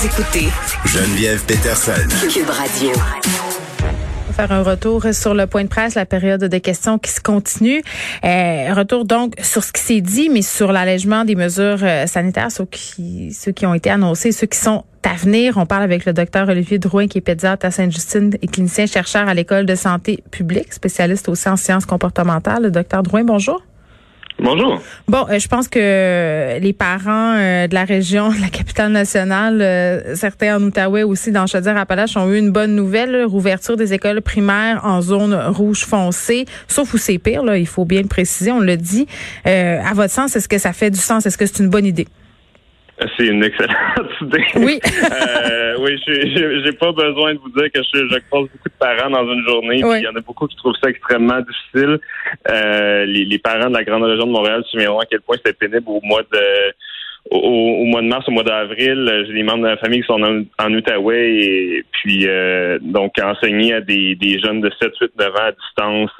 Vous écoutez Geneviève Peterson. Cube Radio. faire un retour sur le point de presse, la période de questions qui se continue. Euh, retour donc sur ce qui s'est dit, mais sur l'allègement des mesures euh, sanitaires, ceux qui, ceux qui ont été annoncés, ceux qui sont à venir. On parle avec le docteur Olivier Drouin, qui est pédiatre à Sainte-Justine et clinicien chercheur à l'École de santé publique, spécialiste aussi en sciences comportementales. Le docteur Drouin, bonjour. Bonjour. Bon, euh, je pense que les parents euh, de la région, de la capitale nationale, euh, certains en Outaouais aussi, dans Chaudière-Appalaches, ont eu une bonne nouvelle, rouverture des écoles primaires en zone rouge foncée, sauf où c'est pire, là, il faut bien le préciser, on le dit. à votre sens, est-ce que ça fait du sens? Est-ce que c'est une bonne idée? C'est une excellente idée. Oui. euh, oui, j'ai pas besoin de vous dire que je, je croise beaucoup de parents dans une journée. Oui. Il y en a beaucoup qui trouvent ça extrêmement difficile. Euh, les, les, parents de la grande région de Montréal se souviendront à quel point c'était pénible au mois de au, au, mois de mars, au mois d'avril. J'ai des membres de la famille qui sont en, en Outaouais et puis euh, donc enseigner à des, des jeunes de 7, 8, 9 ans à distance.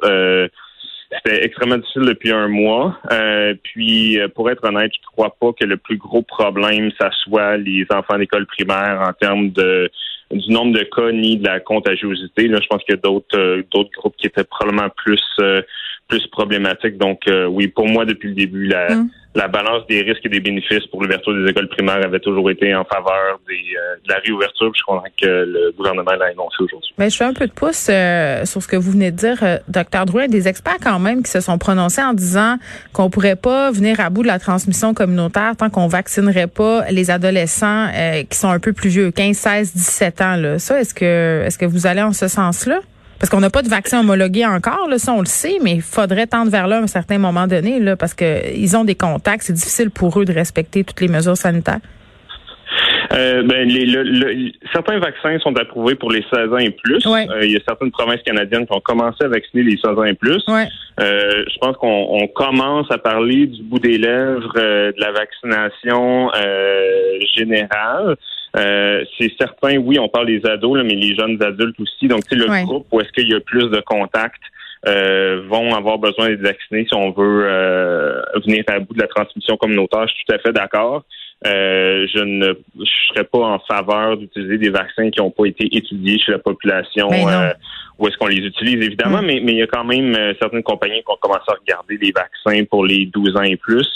Euh, c'était extrêmement difficile depuis un mois. Euh, puis, pour être honnête, je crois pas que le plus gros problème, ça soit les enfants d'école primaire en termes de du nombre de cas ni de la contagiosité. Là, je pense qu'il y a d'autres euh, d'autres groupes qui étaient probablement plus euh, plus problématiques. Donc, euh, oui, pour moi, depuis le début, la, Mm. la balance des risques et des bénéfices pour l'ouverture des écoles primaires avait toujours été en faveur des, de la réouverture. Je crois que le gouvernement l'a annoncé aujourd'hui. Mais je fais un peu de pouce euh, sur ce que vous venez de dire, euh, docteur Drouin. Des experts quand même qui se sont prononcés en disant qu'on pourrait pas venir à bout de la transmission communautaire tant qu'on vaccinerait pas les adolescents euh, qui sont un peu plus vieux, 15, 16, 17 ans. Là. Ça, est-ce que est-ce que vous allez en ce sens-là? Parce qu'on n'a pas de vaccin homologué encore, là, ça on le sait, mais il faudrait tendre vers là à un certain moment donné, là, parce que ils ont des contacts, c'est difficile pour eux de respecter toutes les mesures sanitaires. Euh, ben, les, le, le, certains vaccins sont approuvés pour les 16 ans et plus. Ouais. Euh, il y a certaines provinces canadiennes qui ont commencé à vacciner les 16 ans et plus. Ouais. Euh, je pense qu'on on commence à parler du bout des lèvres de la vaccination générale. Euh, c'est certain, oui, on parle des ados, là, mais les jeunes adultes aussi. Donc, c'est le Ouais. groupe où est-ce qu'il y a plus de contacts euh, vont avoir besoin d'être vaccinés si on veut euh, venir à bout de la transmission communautaire. Je suis tout à fait d'accord. Euh, je ne je serais pas en faveur d'utiliser des vaccins qui n'ont pas été étudiés chez la population. Ben euh, où est-ce qu'on les utilise, évidemment, Mm. mais, mais il y a quand même euh, certaines compagnies qui ont commencé à regarder les vaccins pour les 12 ans et plus.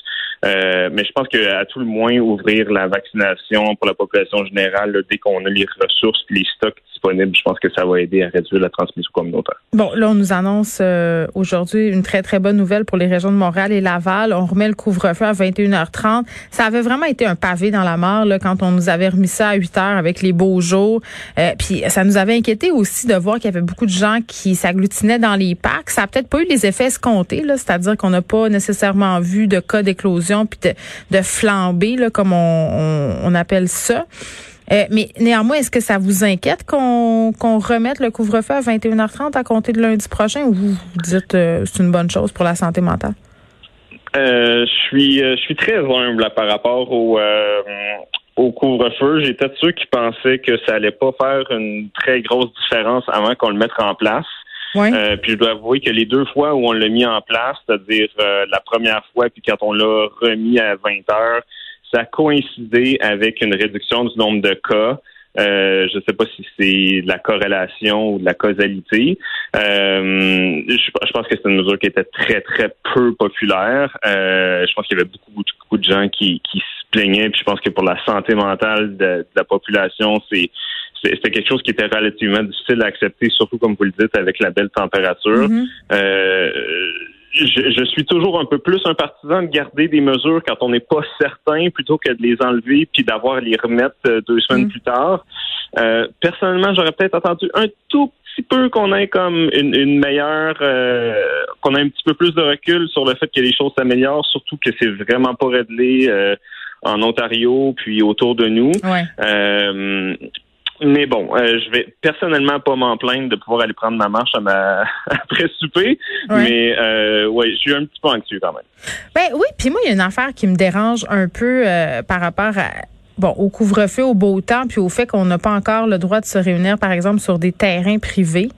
Euh, mais je pense qu'à tout le moins, ouvrir la vaccination pour la population générale, dès qu'on a les ressources les stocks disponibles, je pense que ça va aider à réduire la transmission communautaire. Bon, là, on nous annonce euh, aujourd'hui une très, très bonne nouvelle pour les régions de Montréal et Laval. On remet le couvre-feu à 21h30. Ça avait vraiment été un pavé dans la mare là, quand on nous avait remis ça à 8 heures avec les beaux jours. Euh, puis ça nous avait inquiété aussi de voir qu'il y avait beaucoup de gens qui s'agglutinaient dans les parcs. Ça a peut-être pas eu les effets escomptés, là, c'est-à-dire qu'on n'a pas nécessairement vu de cas d'éclosion puis de, de flambée, là, comme on appelle ça. Euh, mais néanmoins, est-ce que ça vous inquiète qu'on remette le couvre-feu à 21h30 à compter de lundi prochain ou vous, vous dites euh, c'est une bonne chose pour la santé mentale? Euh, je suis euh, je suis très humble là, par rapport au au couvre-feu. J'étais de ceux qui pensaient que ça allait pas faire une très grosse différence avant qu'on le mette en place. Oui. Euh, puis je dois avouer que les deux fois où on l'a mis en place, c'est-à-dire euh, la première fois puis quand on l'a remis à 20 heures, ça a coïncidé avec une réduction du nombre de cas. Euh, je ne sais pas si c'est de la corrélation ou de la causalité. Euh, je, je pense que c'est une mesure qui était très, très peu populaire. Euh, je pense qu'il y avait beaucoup, beaucoup, beaucoup de gens qui, qui se plaignaient. Puis je pense que pour la santé mentale de, de la population, c'est c'était quelque chose qui était relativement difficile à accepter, surtout comme vous le dites, avec la belle température. Mhm. Euh, je, je suis toujours un peu plus un partisan de garder des mesures quand on n'est pas certain plutôt que de les enlever puis d'avoir à les remettre euh, deux semaines Mm. plus tard. Euh, personnellement, j'aurais peut-être attendu un tout petit peu qu'on ait comme une, une meilleure, euh, qu'on ait un petit peu plus de recul sur le fait que les choses s'améliorent, surtout que c'est vraiment pas réglé. Euh, en Ontario, puis autour de nous. Ouais. Mais bon, euh, je vais personnellement pas m'en plaindre de pouvoir aller prendre ma marche à ma... après souper. Mais euh, ouais, je suis un petit peu anxieux quand même. Ben oui, puis moi, il y a une affaire qui me dérange un peu euh, par rapport à bon, au couvre-feu, au beau temps, puis au fait qu'on n'a pas encore le droit de se réunir, par exemple, sur des terrains privés.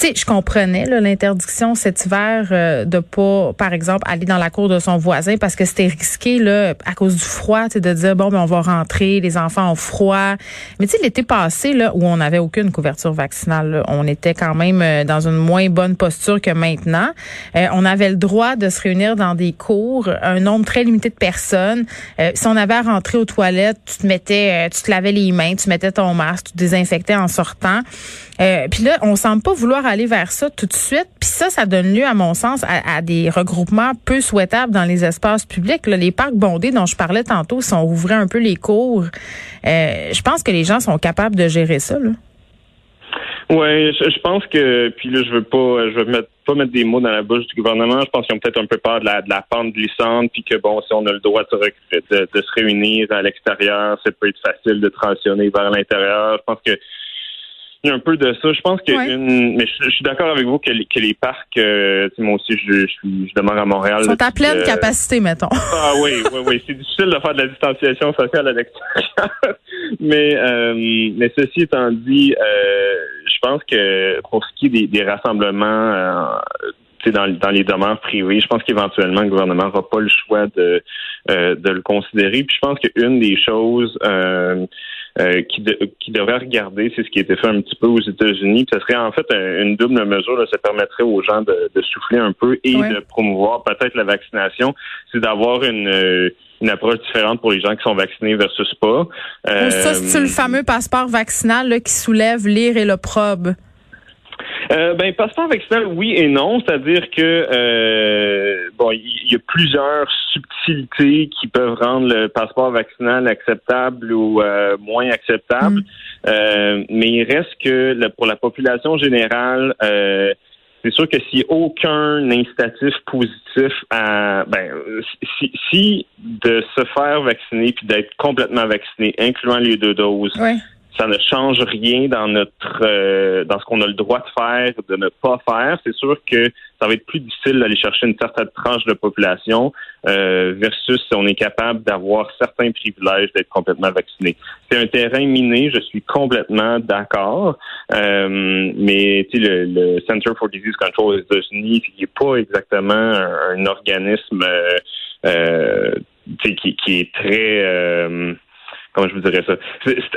Tu je comprenais l'interdiction cet hiver euh, de pas, par exemple, aller dans la cour de son voisin parce que c'était risqué là à cause du froid, tu de dire bon, ben on va rentrer, les enfants ont froid. Mais tu sais, l'été passé là, où on n'avait aucune couverture vaccinale, on était quand même euh, dans une moins bonne posture que maintenant. Euh, on avait le droit de se réunir dans des cours, un nombre très limité de personnes. si on avait à rentrer aux toilettes, tu te mettais, tu te lavais les mains, tu mettais ton masque, tu te désinfectais en sortant. Puis là, on semble pas vouloir aller vers ça tout de suite. Puis ça, ça donne lieu, à mon sens, à, des regroupements peu souhaitables dans les espaces publics. les parcs bondés dont je parlais tantôt, si on ouvrait un peu les cours, euh, je pense que les gens sont capables de gérer ça. Là. Oui, je, pense que puis là je veux pas je veux mettre, pas mettre des mots dans la bouche du gouvernement. Je pense qu'ils ont peut-être un peu peur de la, pente glissante, puis que bon, si on a le droit de, de, se réunir à l'extérieur, ça peut être facile de transitionner vers l'intérieur. Je pense que un peu de ça. Je pense que une, mais je, suis d'accord avec vous que, les, que les parcs, euh, moi aussi, je, je, je, demeure à Montréal. Sont à pleine capacité, mettons. Ah oui, oui, oui. C'est difficile de faire de la distanciation sociale à l'extérieur. mais, euh, mais ceci étant dit, euh, je pense que pour ce qui est des, des rassemblements, euh, dans, dans les demeures privées, je pense qu'éventuellement le gouvernement n'aura pas le choix de, euh, de le considérer. Puis je pense qu'une des choses euh, euh, qui, qui devrait regarder, c'est ce qui a été fait un petit peu aux États-Unis. Ce serait en fait une double mesure. Là, ça permettrait aux gens de, souffler un peu et de promouvoir peut-être la vaccination. C'est d'avoir une euh, une approche différente pour les gens qui sont vaccinés versus pas. Euh, ça, c'est le fameux passeport vaccinal qui soulève l'ire et l'opprobre. Euh, ben, passeport vaccinal, oui et non. C'est-à-dire que euh, bon, il y, a plusieurs subtilités qui peuvent rendre le passeport vaccinal acceptable ou euh, moins acceptable. Mm. mais il reste que pour la population générale, c'est sûr que s'il n'y a aucun incitatif positif à ben si, si de se faire vacciner puis d'être complètement vacciné, incluant les deux doses, ça ne change rien dans notre euh, dans ce qu'on a le droit de faire, de ne pas faire. C'est sûr que ça va être plus difficile d'aller chercher une certaine tranche de population euh, versus si on est capable d'avoir certains privilèges d'être complètement vacciné. C'est un terrain miné, je suis complètement d'accord. Euh, mais le, le Center for Disease Control aux États-Unis, qui n'est pas exactement un, organisme euh, qui, qui, est très comment je vous dirais ça,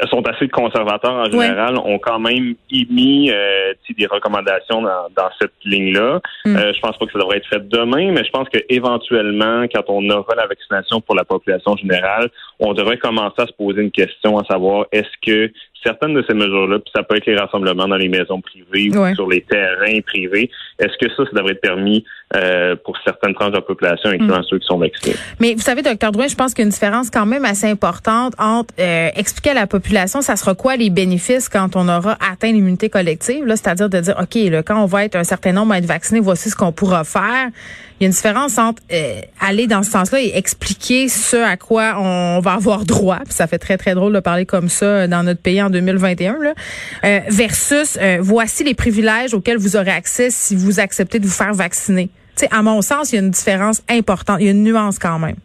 sont assez conservateurs en général, ont quand même émis euh, des recommandations dans, dans cette ligne-là. Mm. Euh, je pense pas que ça devrait être fait demain, mais je pense que éventuellement, quand on aura la vaccination pour la population générale, on devrait commencer à se poser une question à savoir est-ce que certaines de ces mesures-là, puis ça peut être les rassemblements dans les maisons privées ou sur les terrains privés. Est-ce que ça, ça devrait être permis euh, pour certaines tranches de la population, incluant mm. ceux qui sont vaccinés? Mais vous savez, docteur Drouin, je pense qu'il y a une différence quand même assez importante entre euh, expliquer à la population, ça sera quoi les bénéfices quand on aura atteint l'immunité collective, là, c'est-à-dire de dire, OK, là, quand on va être un certain nombre à être vacciné, voici ce qu'on pourra faire. Il y a une différence entre euh, aller dans ce sens-là et expliquer ce à quoi on va avoir droit. Puis ça fait très, très drôle de parler comme ça dans notre pays en 2021, là, euh, versus euh, voici les privilèges auxquels vous aurez accès si vous acceptez de vous faire vacciner. sais, à mon sens, il y a une différence importante. Il y a une nuance quand même.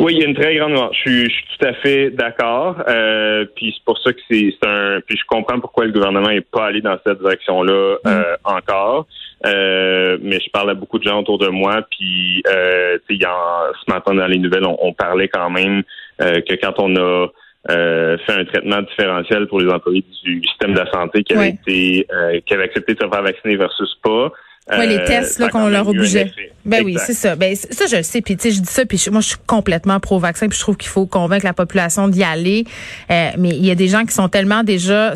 Oui, il y a une très grande nuance. Je suis, tout à fait d'accord. Euh, puis c'est pour ça que c'est un. Puis je comprends pourquoi le gouvernement n'est pas allé dans cette direction-là euh, mm. encore. Euh, mais je parle à beaucoup de gens autour de moi. Puis euh, y en, ce matin dans les nouvelles, on, parlait quand même que quand on a fait un traitement différentiel pour les employés du système de la santé qui avait été qui avait accepté de se faire vacciner versus pas. Oui, les euh, tests là qu'on leur obligeait. Ben oui, c'est ça. Ben ça je le sais puis tu sais je dis ça puis moi je suis complètement pro vaccin puis je trouve qu'il faut convaincre la population d'y aller. Euh, mais il y a des gens qui sont tellement déjà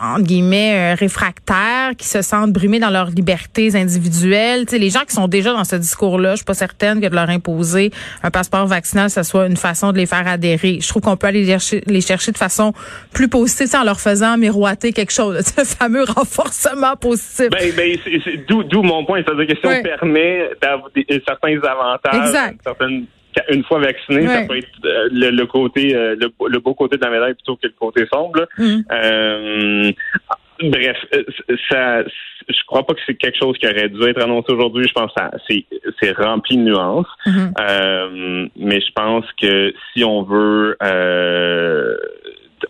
entre guillemets, euh, réfractaires, qui se sentent brumés dans leurs libertés individuelles. Tu sais, les gens qui sont déjà dans ce discours-là, je suis pas certaine que de leur imposer un passeport vaccinal, ce soit une façon de les faire adhérer. Je trouve qu'on peut aller les chercher, les chercher de façon plus positive, en leur faisant miroiter quelque chose, ce fameux renforcement positif. Ben, ben d'où mon point, c'est-à-dire que si on permet d'avoir certains avantages, certaines une fois vacciné, ça peut être euh, le, côté, euh, le, beau côté de la médaille plutôt que le côté sombre. Mm. bref, ça, je crois pas que c'est quelque chose qui aurait dû être annoncé aujourd'hui. Je pense que c'est, c'est rempli de nuances. Mm-hmm. mais je pense que si on veut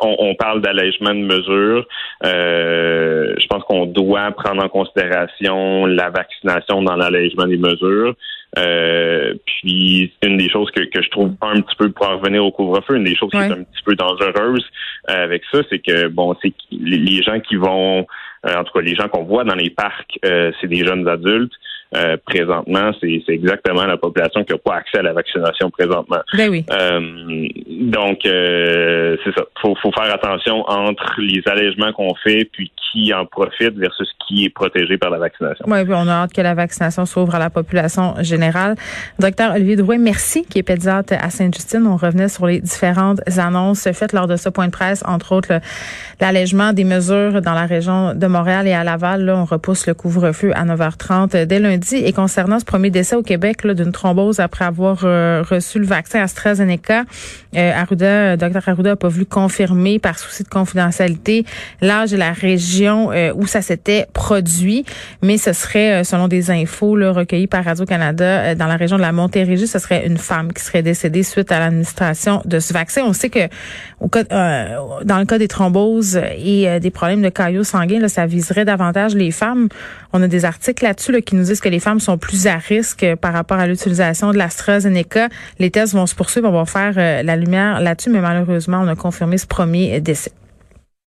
on, parle d'allègement de mesures. Euh, je pense qu'on doit prendre en considération la vaccination dans l'allègement des mesures. Euh, puis une des choses que, je trouve un petit peu pour en revenir au couvre-feu, une des choses qui est un petit peu dangereuse euh, avec ça, c'est que bon, c'est les gens qui vont, en tout cas les gens qu'on voit dans les parcs, c'est des jeunes adultes. Euh, présentement, c'est exactement la population qui n'a pas accès à la vaccination présentement. Ben oui. Euh, donc, euh, c'est ça. Faut, faut faire attention entre les allègements qu'on fait puis qui en profite versus qui est protégé par la vaccination. Oui, puis on a hâte que la vaccination s'ouvre à la population générale. Docteur Olivier Drouet, merci, qui est pédiatre à Sainte-Justine. On revenait sur les différentes annonces faites lors de ce point de presse, entre autres l'allègement des mesures dans la région de Montréal et à Laval. Là, on repousse le couvre-feu à 9h30 dès lundi et concernant ce premier décès au Québec d'une thrombose après avoir euh, reçu le vaccin AstraZeneca, euh, Arruda, Dr Arruda n'a pas voulu confirmer par souci de confidentialité l'âge et la région euh, où ça s'était produit, mais ce serait, selon des infos recueillies par Radio-Canada, dans la région de la Montérégie, ce serait une femme qui serait décédée suite à l'administration de ce vaccin. On sait que au cas, dans le cas des thromboses et des problèmes de caillots sanguins, là, ça viserait davantage les femmes. On a des articles là-dessus là, qui nous disent que les femmes sont plus à risque par rapport à l'utilisation de l'AstraZeneca. Les tests vont se poursuivre. On va faire euh, la lumière là-dessus, mais malheureusement, on a confirmé ce premier décès.